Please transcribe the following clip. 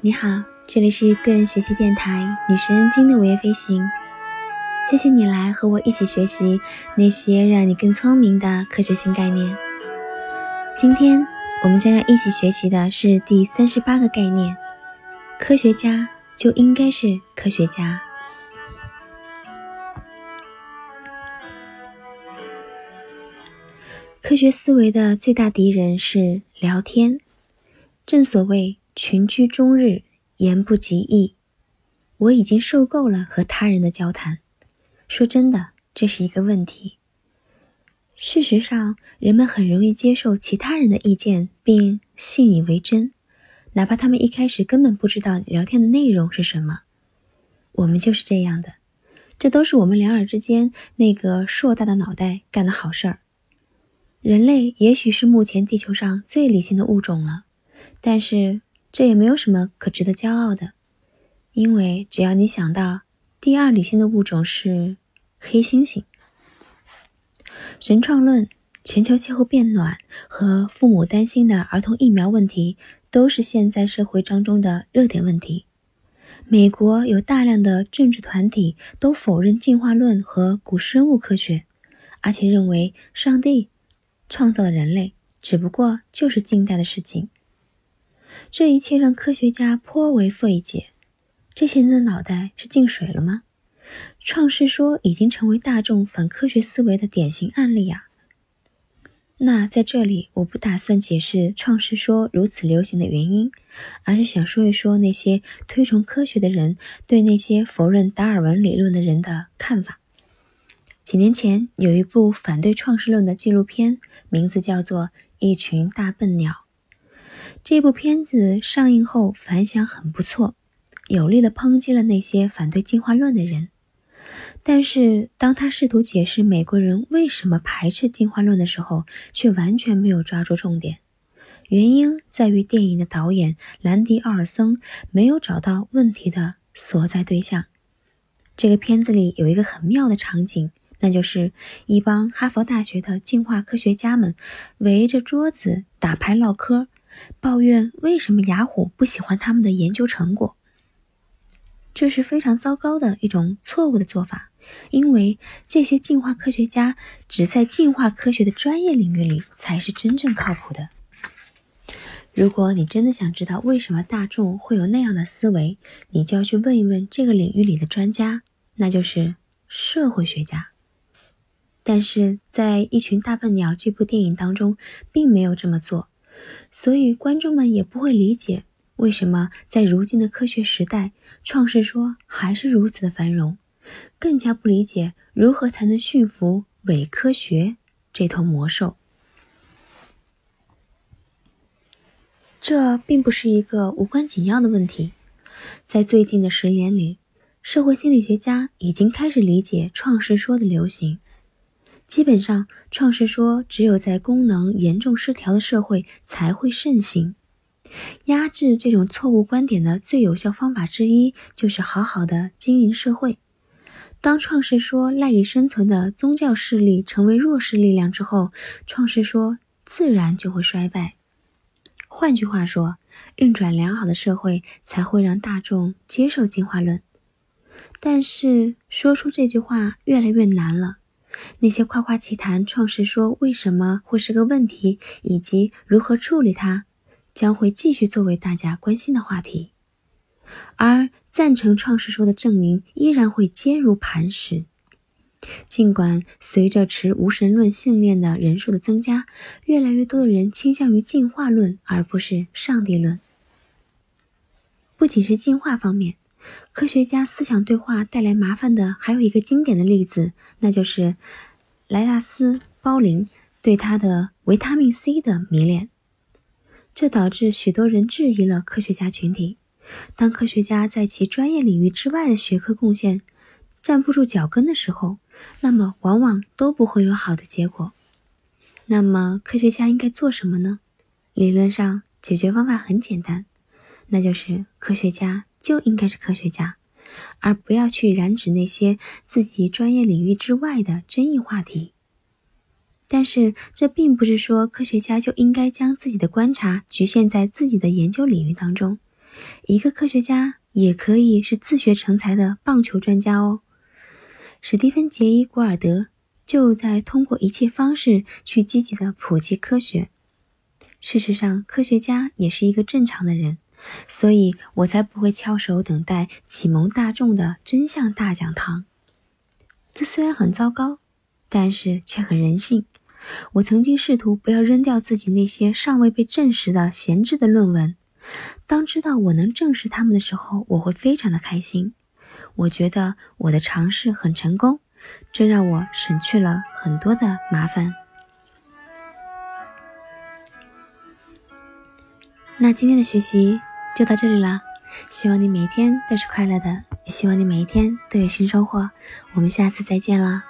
你好，这里是个人学习电台女神经的午夜飞行。谢谢你来和我一起学习那些让你更聪明的科学新概念。今天我们将要一起学习的是第三十八个概念：科学家就应该是科学家。科学思维的最大敌人是聊天。正所谓群居终日，言不及义。我已经受够了和他人的交谈。说真的，这是一个问题。事实上，人们很容易接受其他人的意见，并信以为真，哪怕他们一开始根本不知道聊天的内容是什么。我们就是这样的，这都是我们两耳之间那个硕大的脑袋干的好事儿。人类也许是目前地球上最理性的物种了。但是这也没有什么可值得骄傲的，因为只要你想到第二理性的物种是黑猩猩，神创论、全球气候变暖和父母担心的儿童疫苗问题，都是现在社会当中的热点问题。美国有大量的政治团体都否认进化论和古生物科学，而且认为上帝创造了人类，只不过就是近代的事情。这一切让科学家颇为费解。这些人的脑袋是进水了吗？创世说已经成为大众反科学思维的典型案例啊！那在这里，我不打算解释创世说如此流行的原因，而是想说一说那些推崇科学的人对那些否认达尔文理论的人的看法。几年前有一部反对创世论的纪录片，名字叫做《一群大笨鸟》。这部片子上映后反响很不错，有力的抨击了那些反对进化论的人。但是，当他试图解释美国人为什么排斥进化论的时候，却完全没有抓住重点。原因在于电影的导演兰迪·奥尔森没有找到问题的所在对象。这个片子里有一个很妙的场景，那就是一帮哈佛大学的进化科学家们围着桌子打牌唠嗑。抱怨为什么雅虎不喜欢他们的研究成果？这是非常糟糕的一种错误的做法，因为这些进化科学家只在进化科学的专业领域里才是真正靠谱的。如果你真的想知道为什么大众会有那样的思维，你就要去问一问这个领域里的专家，那就是社会学家。但是在《一群大笨鸟》这部电影当中，并没有这么做。所以，观众们也不会理解为什么在如今的科学时代，创世说还是如此的繁荣，更加不理解如何才能驯服伪科学这头魔兽。这并不是一个无关紧要的问题。在最近的十年里，社会心理学家已经开始理解创世说的流行。基本上，创世说只有在功能严重失调的社会才会盛行。压制这种错误观点的最有效方法之一，就是好好的经营社会。当创世说赖以生存的宗教势力成为弱势力量之后，创世说自然就会衰败。换句话说，运转良好的社会才会让大众接受进化论。但是，说出这句话越来越难了。那些夸夸其谈创世说为什么会是个问题，以及如何处理它，将会继续作为大家关心的话题。而赞成创世说的证明依然会坚如磐石。尽管随着持无神论信念的人数的增加，越来越多的人倾向于进化论而不是上帝论。不仅是进化方面。科学家思想对话带来麻烦的还有一个经典的例子，那就是莱纳斯·鲍林对他的维他命 C 的迷恋，这导致许多人质疑了科学家群体。当科学家在其专业领域之外的学科贡献站不住脚跟的时候，那么往往都不会有好的结果。那么科学家应该做什么呢？理论上，解决方法很简单，那就是科学家。就应该是科学家，而不要去染指那些自己专业领域之外的争议话题。但是，这并不是说科学家就应该将自己的观察局限在自己的研究领域当中，一个科学家也可以是自学成才的棒球专家哦。史蒂芬·杰伊·古尔德就在通过一切方式去积极的普及科学。事实上，科学家也是一个正常的人，所以我才不会翘首等待启蒙大众的真相大讲堂。这虽然很糟糕，但是却很人性。我曾经试图不要扔掉自己那些尚未被证实的闲置的论文。当知道我能证实他们的时候，我会非常的开心。我觉得我的尝试很成功，这让我省去了很多的麻烦。那今天的学习就到这里了，希望你每一天都是快乐的，也希望你每一天都有新收获。我们下次再见了。